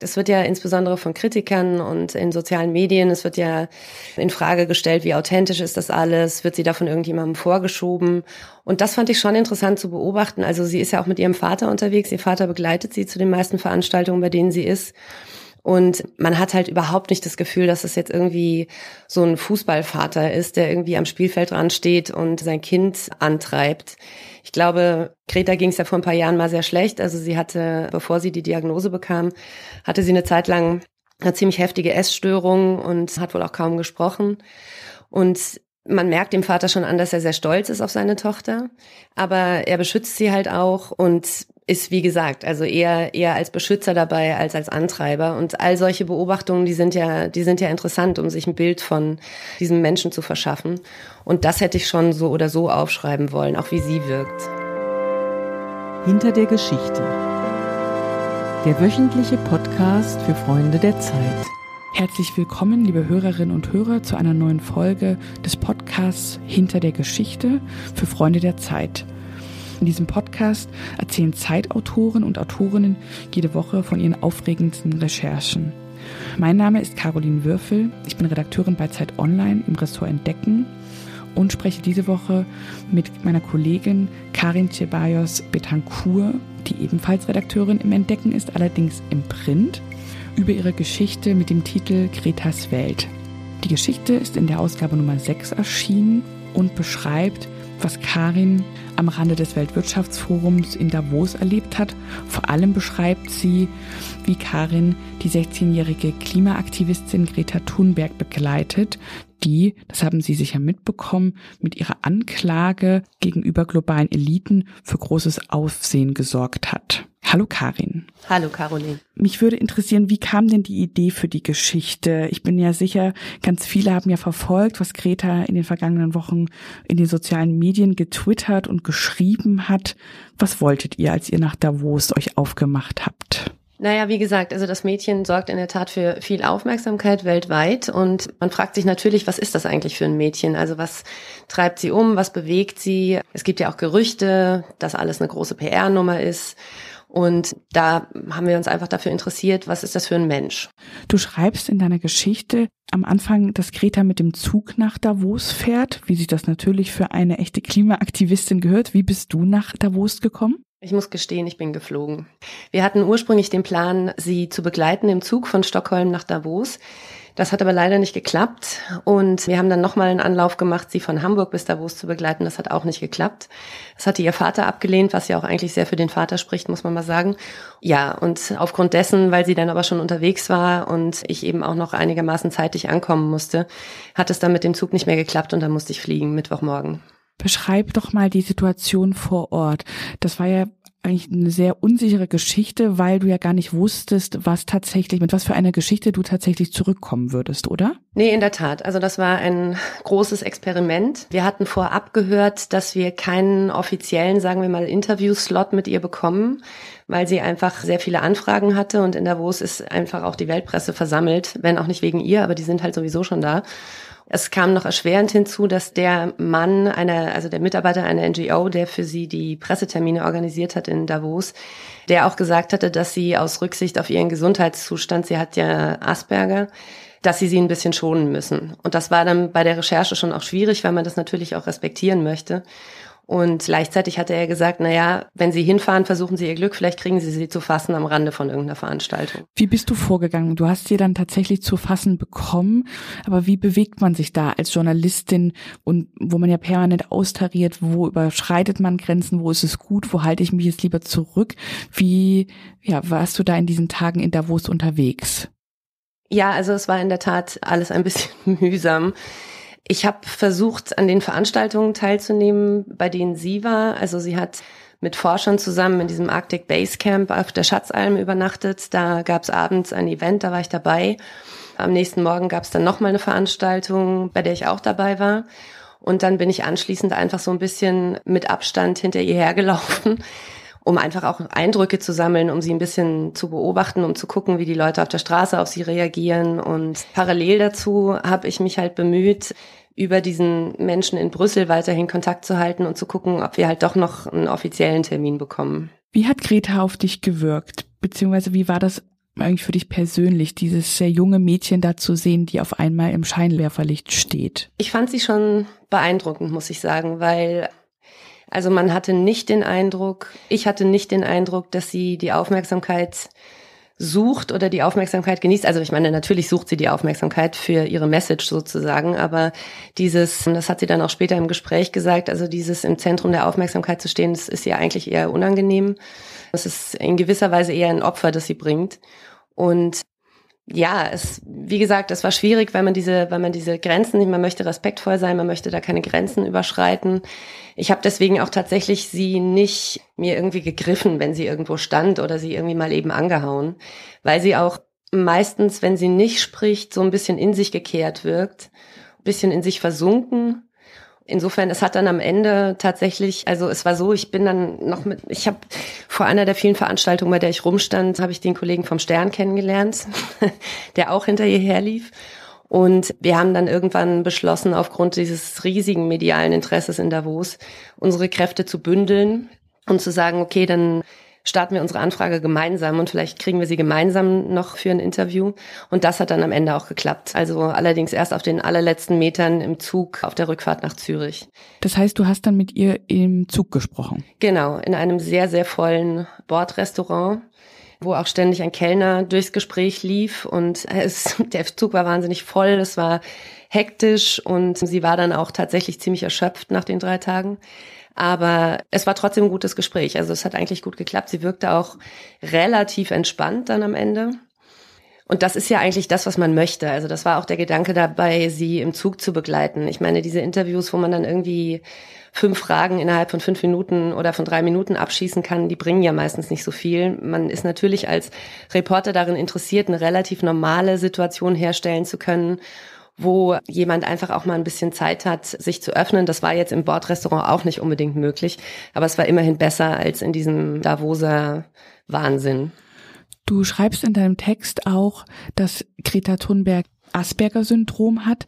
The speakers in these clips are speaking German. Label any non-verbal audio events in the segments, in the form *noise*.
Es wird ja insbesondere von Kritikern und in sozialen Medien, es wird ja in Frage gestellt, wie authentisch ist das alles, wird sie da von irgendjemandem vorgeschoben. Und das fand ich schon interessant zu beobachten. Also sie ist ja auch mit ihrem Vater unterwegs. Ihr Vater begleitet sie zu den meisten Veranstaltungen, bei denen sie ist. Und man hat halt überhaupt nicht das Gefühl, dass es jetzt irgendwie so ein Fußballvater ist, der irgendwie am Spielfeld dran steht und sein Kind antreibt. Ich glaube, Greta ging es ja vor ein paar Jahren mal sehr schlecht. Also sie hatte, bevor sie die Diagnose bekam, hatte sie eine Zeit lang eine ziemlich heftige Essstörung und hat wohl auch kaum gesprochen. Und man merkt dem Vater schon an, dass er sehr stolz ist auf seine Tochter, aber er beschützt sie halt auch und ist, wie gesagt, also eher, eher als Beschützer dabei als als Antreiber. Und all solche Beobachtungen, die sind ja, die sind ja interessant, um sich ein Bild von diesem Menschen zu verschaffen. Und das hätte ich schon so oder so aufschreiben wollen, auch wie sie wirkt. Hinter der Geschichte. Der wöchentliche Podcast für Freunde der Zeit. Herzlich willkommen, liebe Hörerinnen und Hörer, zu einer neuen Folge des Podcasts Hinter der Geschichte für Freunde der Zeit. In diesem Podcast erzählen Zeitautoren und Autorinnen jede Woche von ihren aufregendsten Recherchen. Mein Name ist Caroline Würfel. Ich bin Redakteurin bei Zeit Online im Ressort Entdecken und spreche diese Woche mit meiner Kollegin Karin Ceballos Betancourt, die ebenfalls Redakteurin im Entdecken ist, allerdings im Print, über ihre Geschichte mit dem Titel Gretas Welt. Die Geschichte ist in der Ausgabe Nummer 6 erschienen und beschreibt, was Karin am Rande des Weltwirtschaftsforums in Davos erlebt hat. Vor allem beschreibt sie, wie Karin die 16-jährige Klimaaktivistin Greta Thunberg begleitet, die, das haben Sie sicher mitbekommen, mit ihrer Anklage gegenüber globalen Eliten für großes Aufsehen gesorgt hat. Hallo Karin. Hallo Caroline. Mich würde interessieren, wie kam denn die Idee für die Geschichte? Ich bin ja sicher, ganz viele haben ja verfolgt, was Greta in den vergangenen Wochen in den sozialen Medien getwittert und geschrieben hat. Was wolltet ihr, als ihr nach Davos euch aufgemacht habt? Naja, wie gesagt, also das Mädchen sorgt in der Tat für viel Aufmerksamkeit weltweit und man fragt sich natürlich, was ist das eigentlich für ein Mädchen? Also was treibt sie um? Was bewegt sie? Es gibt ja auch Gerüchte, dass alles eine große PR-Nummer ist. Und da haben wir uns einfach dafür interessiert, was ist das für ein Mensch. Du schreibst in deiner Geschichte am Anfang, dass Greta mit dem Zug nach Davos fährt, wie sich das natürlich für eine echte Klimaaktivistin gehört. Wie bist du nach Davos gekommen? Ich muss gestehen, ich bin geflogen. Wir hatten ursprünglich den Plan, sie zu begleiten im Zug von Stockholm nach Davos. Das hat aber leider nicht geklappt und wir haben dann nochmal einen Anlauf gemacht, sie von Hamburg bis Davos zu begleiten. Das hat auch nicht geklappt. Das hatte ihr Vater abgelehnt, was ja auch eigentlich sehr für den Vater spricht, muss man mal sagen. Ja, und aufgrund dessen, weil sie dann aber schon unterwegs war und ich eben auch noch einigermaßen zeitig ankommen musste, hat es dann mit dem Zug nicht mehr geklappt und dann musste ich fliegen, Mittwochmorgen. Beschreib doch mal die Situation vor Ort. Das war ja eigentlich eine sehr unsichere Geschichte, weil du ja gar nicht wusstest, was tatsächlich, mit was für einer Geschichte du tatsächlich zurückkommen würdest, oder? Nee, in der Tat. Also das war ein großes Experiment. Wir hatten vorab gehört, dass wir keinen offiziellen, sagen wir mal, Interviewslot mit ihr bekommen, weil sie einfach sehr viele Anfragen hatte und in Davos ist einfach auch die Weltpresse versammelt, wenn auch nicht wegen ihr, aber die sind halt sowieso schon da. Es kam noch erschwerend hinzu, dass der Mann einer, also der Mitarbeiter einer NGO, der für sie die Pressetermine organisiert hat in Davos, der auch gesagt hatte, dass sie aus Rücksicht auf ihren Gesundheitszustand, sie hat ja Asperger, dass sie sie ein bisschen schonen müssen. Und das war dann bei der Recherche schon auch schwierig, weil man das natürlich auch respektieren möchte. Und gleichzeitig hatte er gesagt, na ja, wenn Sie hinfahren, versuchen Sie Ihr Glück, vielleicht kriegen Sie sie zu fassen am Rande von irgendeiner Veranstaltung. Wie bist du vorgegangen? Du hast sie dann tatsächlich zu fassen bekommen, aber wie bewegt man sich da als Journalistin und wo man ja permanent austariert, wo überschreitet man Grenzen, wo ist es gut, wo halte ich mich jetzt lieber zurück? Wie, ja, warst du da in diesen Tagen in Davos unterwegs? Ja, also es war in der Tat alles ein bisschen *laughs* mühsam. Ich habe versucht, an den Veranstaltungen teilzunehmen, bei denen sie war. Also sie hat mit Forschern zusammen in diesem Arctic Base Camp auf der Schatzalm übernachtet. Da gab es abends ein Event, da war ich dabei. Am nächsten Morgen gab es dann nochmal eine Veranstaltung, bei der ich auch dabei war. Und dann bin ich anschließend einfach so ein bisschen mit Abstand hinter ihr hergelaufen, um einfach auch Eindrücke zu sammeln, um sie ein bisschen zu beobachten, um zu gucken, wie die Leute auf der Straße auf sie reagieren. Und parallel dazu habe ich mich halt bemüht, über diesen Menschen in Brüssel weiterhin Kontakt zu halten und zu gucken, ob wir halt doch noch einen offiziellen Termin bekommen. Wie hat Greta auf dich gewirkt? Beziehungsweise wie war das eigentlich für dich persönlich, dieses sehr junge Mädchen da zu sehen, die auf einmal im Scheinwerferlicht steht? Ich fand sie schon beeindruckend, muss ich sagen, weil also man hatte nicht den Eindruck, ich hatte nicht den Eindruck, dass sie die Aufmerksamkeit sucht oder die Aufmerksamkeit genießt. Also ich meine, natürlich sucht sie die Aufmerksamkeit für ihre Message sozusagen, aber dieses, das hat sie dann auch später im Gespräch gesagt, also dieses im Zentrum der Aufmerksamkeit zu stehen, das ist ihr eigentlich eher unangenehm. Es ist in gewisser Weise eher ein Opfer, das sie bringt. Und ja, es, wie gesagt, es war schwierig, weil man diese, weil man diese Grenzen, man möchte respektvoll sein, man möchte da keine Grenzen überschreiten. Ich habe deswegen auch tatsächlich sie nicht mir irgendwie gegriffen, wenn sie irgendwo stand oder sie irgendwie mal eben angehauen, weil sie auch meistens, wenn sie nicht spricht, so ein bisschen in sich gekehrt wirkt, ein bisschen in sich versunken insofern, es hat dann am Ende tatsächlich, also es war so, ich bin dann noch mit, ich habe vor einer der vielen Veranstaltungen, bei der ich rumstand, habe ich den Kollegen vom Stern kennengelernt, *laughs* der auch hinter ihr herlief. Und wir haben dann irgendwann beschlossen, aufgrund dieses riesigen medialen Interesses in Davos, unsere Kräfte zu bündeln und zu sagen, okay, dann starten wir unsere Anfrage gemeinsam und vielleicht kriegen wir sie gemeinsam noch für ein Interview. Und das hat dann am Ende auch geklappt. Also allerdings erst auf den allerletzten Metern im Zug auf der Rückfahrt nach Zürich. Das heißt, du hast dann mit ihr im Zug gesprochen? Genau, in einem sehr, sehr vollen Bordrestaurant wo auch ständig ein Kellner durchs Gespräch lief und es, *laughs* der Zug war wahnsinnig voll, es war hektisch und sie war dann auch tatsächlich ziemlich erschöpft nach den drei Tagen. Aber es war trotzdem ein gutes Gespräch. Also es hat eigentlich gut geklappt. Sie wirkte auch relativ entspannt dann am Ende. Und das ist ja eigentlich das, was man möchte. Also das war auch der Gedanke dabei, sie im Zug zu begleiten. Ich meine, diese Interviews, wo man dann irgendwie fünf Fragen innerhalb von fünf Minuten oder von drei Minuten abschießen kann, die bringen ja meistens nicht so viel. Man ist natürlich als Reporter darin interessiert, eine relativ normale Situation herstellen zu können wo jemand einfach auch mal ein bisschen Zeit hat, sich zu öffnen. Das war jetzt im Bordrestaurant auch nicht unbedingt möglich, aber es war immerhin besser als in diesem Davoser Wahnsinn. Du schreibst in deinem Text auch, dass Greta Thunberg Asperger-Syndrom hat.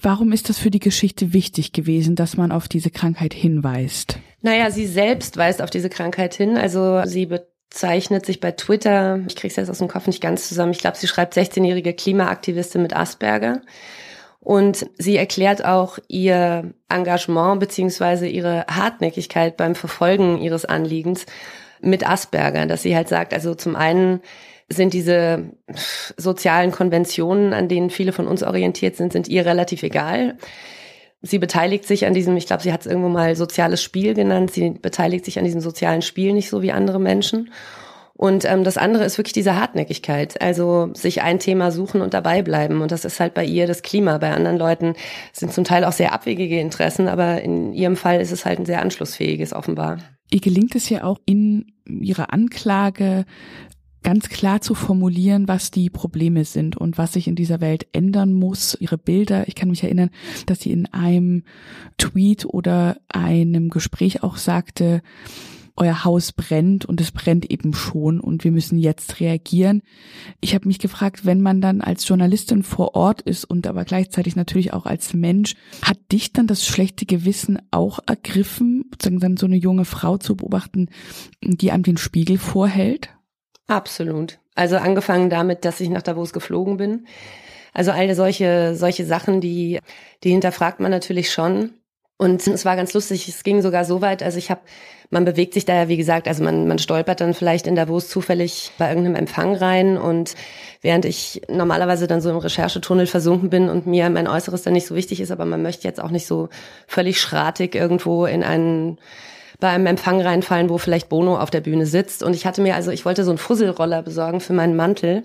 Warum ist das für die Geschichte wichtig gewesen, dass man auf diese Krankheit hinweist? Naja, sie selbst weist auf diese Krankheit hin. Also sie zeichnet sich bei Twitter, ich krieg's jetzt aus dem Kopf nicht ganz zusammen, ich glaube, sie schreibt 16-jährige Klimaaktivistin mit Asperger. Und sie erklärt auch ihr Engagement beziehungsweise ihre Hartnäckigkeit beim Verfolgen ihres Anliegens mit Asperger, dass sie halt sagt, also zum einen sind diese sozialen Konventionen, an denen viele von uns orientiert sind, sind ihr relativ egal. Sie beteiligt sich an diesem, ich glaube, sie hat es irgendwo mal soziales Spiel genannt, sie beteiligt sich an diesem sozialen Spiel nicht so wie andere Menschen. Und ähm, das andere ist wirklich diese Hartnäckigkeit, also sich ein Thema suchen und dabei bleiben. Und das ist halt bei ihr das Klima. Bei anderen Leuten sind zum Teil auch sehr abwegige Interessen, aber in ihrem Fall ist es halt ein sehr anschlussfähiges offenbar. Ihr gelingt es ja auch in ihrer Anklage ganz klar zu formulieren, was die Probleme sind und was sich in dieser Welt ändern muss. Ihre Bilder, ich kann mich erinnern, dass sie in einem Tweet oder einem Gespräch auch sagte, euer Haus brennt und es brennt eben schon und wir müssen jetzt reagieren. Ich habe mich gefragt, wenn man dann als Journalistin vor Ort ist und aber gleichzeitig natürlich auch als Mensch, hat dich dann das schlechte Gewissen auch ergriffen, sozusagen dann so eine junge Frau zu beobachten, die einem den Spiegel vorhält? Absolut. Also angefangen damit, dass ich nach Davos geflogen bin. Also all solche, solche Sachen, die, die hinterfragt man natürlich schon. Und es war ganz lustig, es ging sogar so weit, also ich habe, man bewegt sich da ja, wie gesagt, also man, man stolpert dann vielleicht in Davos zufällig bei irgendeinem Empfang rein und während ich normalerweise dann so im Recherchetunnel versunken bin und mir mein Äußeres dann nicht so wichtig ist, aber man möchte jetzt auch nicht so völlig schratig irgendwo in einen bei einem Empfang reinfallen, wo vielleicht Bono auf der Bühne sitzt. Und ich hatte mir also, ich wollte so einen Fusselroller besorgen für meinen Mantel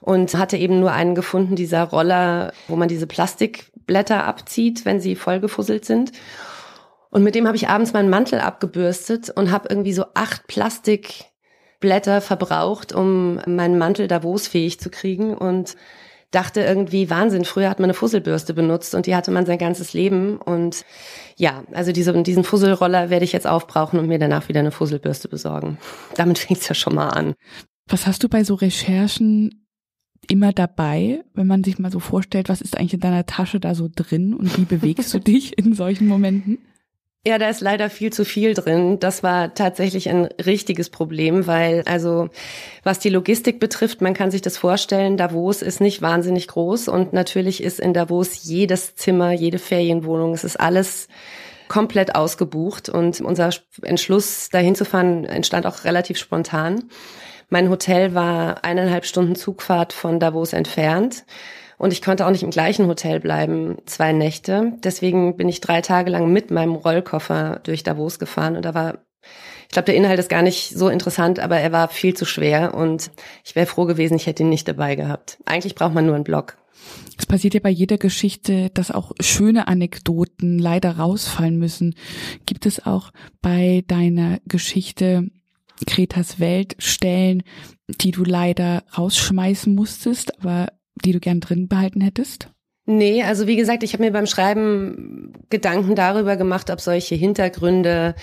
und hatte eben nur einen gefunden, dieser Roller, wo man diese Plastikblätter abzieht, wenn sie vollgefusselt sind. Und mit dem habe ich abends meinen Mantel abgebürstet und habe irgendwie so acht Plastikblätter verbraucht, um meinen Mantel Davos-fähig zu kriegen. Und dachte irgendwie, Wahnsinn, früher hat man eine Fusselbürste benutzt und die hatte man sein ganzes Leben. Und ja, also diese, diesen Fusselroller werde ich jetzt aufbrauchen und mir danach wieder eine Fusselbürste besorgen. *laughs* Damit fängt es ja schon mal an. Was hast du bei so Recherchen immer dabei, wenn man sich mal so vorstellt, was ist eigentlich in deiner Tasche da so drin und wie bewegst du *laughs* dich in solchen Momenten? Ja, da ist leider viel zu viel drin. Das war tatsächlich ein richtiges Problem, weil also was die Logistik betrifft, man kann sich das vorstellen, Davos ist nicht wahnsinnig groß und natürlich ist in Davos jedes Zimmer, jede Ferienwohnung, es ist alles komplett ausgebucht und unser Entschluss dahin zu fahren entstand auch relativ spontan. Mein Hotel war eineinhalb Stunden Zugfahrt von Davos entfernt. Und ich konnte auch nicht im gleichen Hotel bleiben, zwei Nächte. Deswegen bin ich drei Tage lang mit meinem Rollkoffer durch Davos gefahren und da war ich glaube, der Inhalt ist gar nicht so interessant, aber er war viel zu schwer und ich wäre froh gewesen, ich hätte ihn nicht dabei gehabt. Eigentlich braucht man nur einen Blog. Es passiert ja bei jeder Geschichte, dass auch schöne Anekdoten leider rausfallen müssen. Gibt es auch bei deiner Geschichte Kretas Welt Stellen, die du leider rausschmeißen musstest, aber die du gern drin behalten hättest? Nee, also wie gesagt, ich habe mir beim Schreiben Gedanken darüber gemacht, ob solche Hintergründe,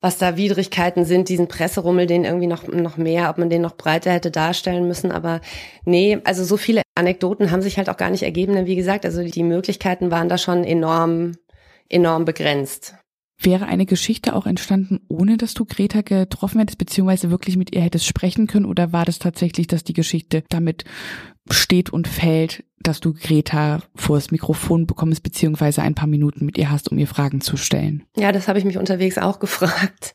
was da Widrigkeiten sind, diesen Presserummel, den irgendwie noch, noch mehr, ob man den noch breiter hätte darstellen müssen. Aber nee, also so viele Anekdoten haben sich halt auch gar nicht ergeben. Denn wie gesagt, also die Möglichkeiten waren da schon enorm, enorm begrenzt. Wäre eine Geschichte auch entstanden, ohne dass du Greta getroffen hättest, beziehungsweise wirklich mit ihr hättest sprechen können? Oder war das tatsächlich, dass die Geschichte damit steht und fällt, dass du Greta vors Mikrofon bekommst, beziehungsweise ein paar Minuten mit ihr hast, um ihr Fragen zu stellen? Ja, das habe ich mich unterwegs auch *laughs* gefragt.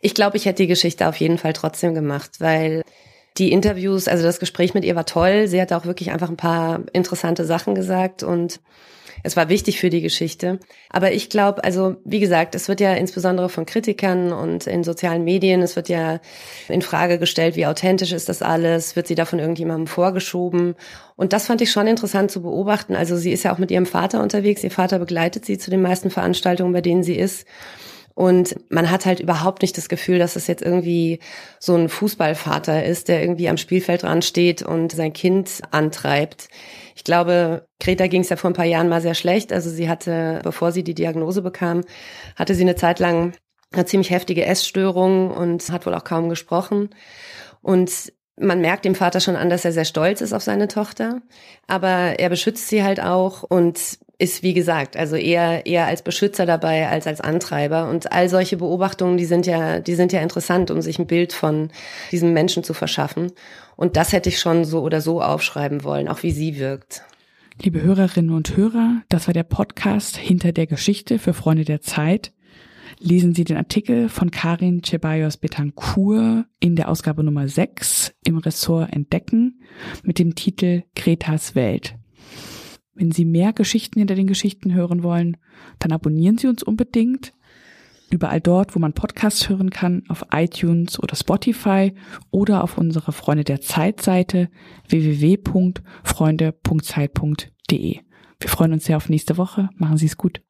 Ich glaube, ich hätte die Geschichte auf jeden Fall trotzdem gemacht, weil die Interviews, also das Gespräch mit ihr war toll. Sie hat auch wirklich einfach ein paar interessante Sachen gesagt und es war wichtig für die Geschichte. Aber ich glaube, also wie gesagt, es wird ja insbesondere von Kritikern und in sozialen Medien, es wird ja in Frage gestellt, wie authentisch ist das alles, wird sie da von irgendjemandem vorgeschoben. Und das fand ich schon interessant zu beobachten. Also sie ist ja auch mit ihrem Vater unterwegs. Ihr Vater begleitet sie zu den meisten Veranstaltungen, bei denen sie ist. Und man hat halt überhaupt nicht das Gefühl, dass es jetzt irgendwie so ein Fußballvater ist, der irgendwie am Spielfeld dran steht und sein Kind antreibt. Ich glaube, Greta ging es ja vor ein paar Jahren mal sehr schlecht. Also sie hatte, bevor sie die Diagnose bekam, hatte sie eine Zeit lang eine ziemlich heftige Essstörung und hat wohl auch kaum gesprochen. Und man merkt dem Vater schon an, dass er sehr stolz ist auf seine Tochter, aber er beschützt sie halt auch und ist, wie gesagt, also eher, eher als Beschützer dabei als als Antreiber. Und all solche Beobachtungen, die sind ja, die sind ja interessant, um sich ein Bild von diesem Menschen zu verschaffen. Und das hätte ich schon so oder so aufschreiben wollen, auch wie sie wirkt. Liebe Hörerinnen und Hörer, das war der Podcast Hinter der Geschichte für Freunde der Zeit. Lesen Sie den Artikel von Karin Ceballos Betancourt in der Ausgabe Nummer 6 im Ressort Entdecken mit dem Titel Kretas Welt. Wenn Sie mehr Geschichten hinter den Geschichten hören wollen, dann abonnieren Sie uns unbedingt. Überall dort, wo man Podcasts hören kann, auf iTunes oder Spotify oder auf unserer Freunde der Zeit Seite www.freunde.zeit.de. Wir freuen uns sehr auf nächste Woche. Machen Sie es gut.